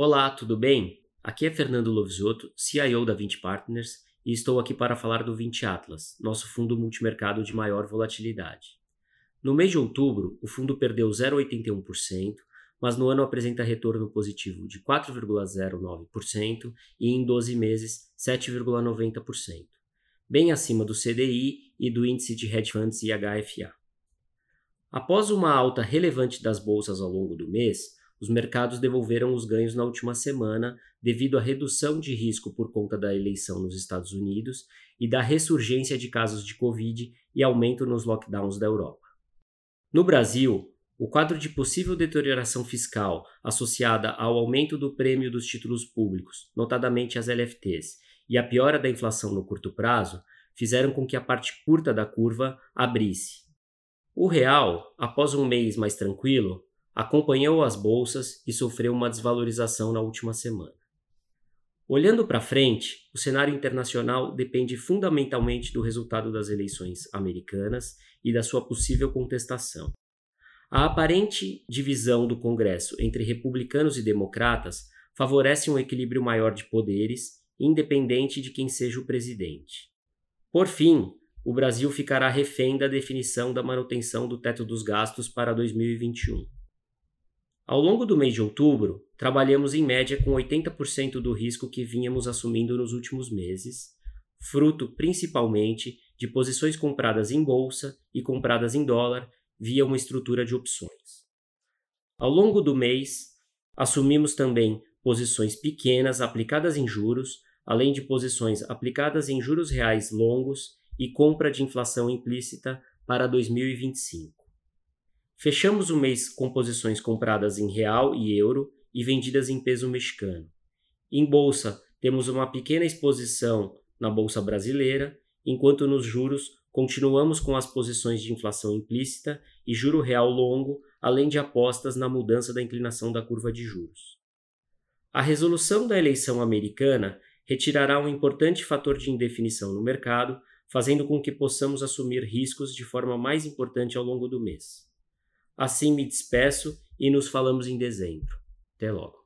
Olá, tudo bem? Aqui é Fernando Lovisotto, CIO da 20 Partners, e estou aqui para falar do 20 Atlas, nosso fundo multimercado de maior volatilidade. No mês de outubro, o fundo perdeu 0,81%, mas no ano apresenta retorno positivo de 4,09% e em 12 meses 7,90%, bem acima do CDI e do índice de hedge funds IHFA. Após uma alta relevante das bolsas ao longo do mês, os mercados devolveram os ganhos na última semana devido à redução de risco por conta da eleição nos Estados Unidos e da ressurgência de casos de Covid e aumento nos lockdowns da Europa. No Brasil, o quadro de possível deterioração fiscal associada ao aumento do prêmio dos títulos públicos, notadamente as LFTs, e a piora da inflação no curto prazo fizeram com que a parte curta da curva abrisse. O real, após um mês mais tranquilo, acompanhou as bolsas e sofreu uma desvalorização na última semana. Olhando para frente, o cenário internacional depende fundamentalmente do resultado das eleições americanas e da sua possível contestação. A aparente divisão do Congresso entre republicanos e democratas favorece um equilíbrio maior de poderes, independente de quem seja o presidente. Por fim, o Brasil ficará refém da definição da manutenção do teto dos gastos para 2021. Ao longo do mês de outubro, trabalhamos em média com 80% do risco que vínhamos assumindo nos últimos meses, fruto principalmente de posições compradas em bolsa e compradas em dólar via uma estrutura de opções. Ao longo do mês, assumimos também posições pequenas aplicadas em juros, além de posições aplicadas em juros reais longos e compra de inflação implícita para 2025. Fechamos o mês com posições compradas em real e euro e vendidas em peso mexicano. Em bolsa, temos uma pequena exposição na bolsa brasileira, enquanto nos juros continuamos com as posições de inflação implícita e juro real longo, além de apostas na mudança da inclinação da curva de juros. A resolução da eleição americana retirará um importante fator de indefinição no mercado, fazendo com que possamos assumir riscos de forma mais importante ao longo do mês. Assim me despeço e nos falamos em dezembro. Até logo.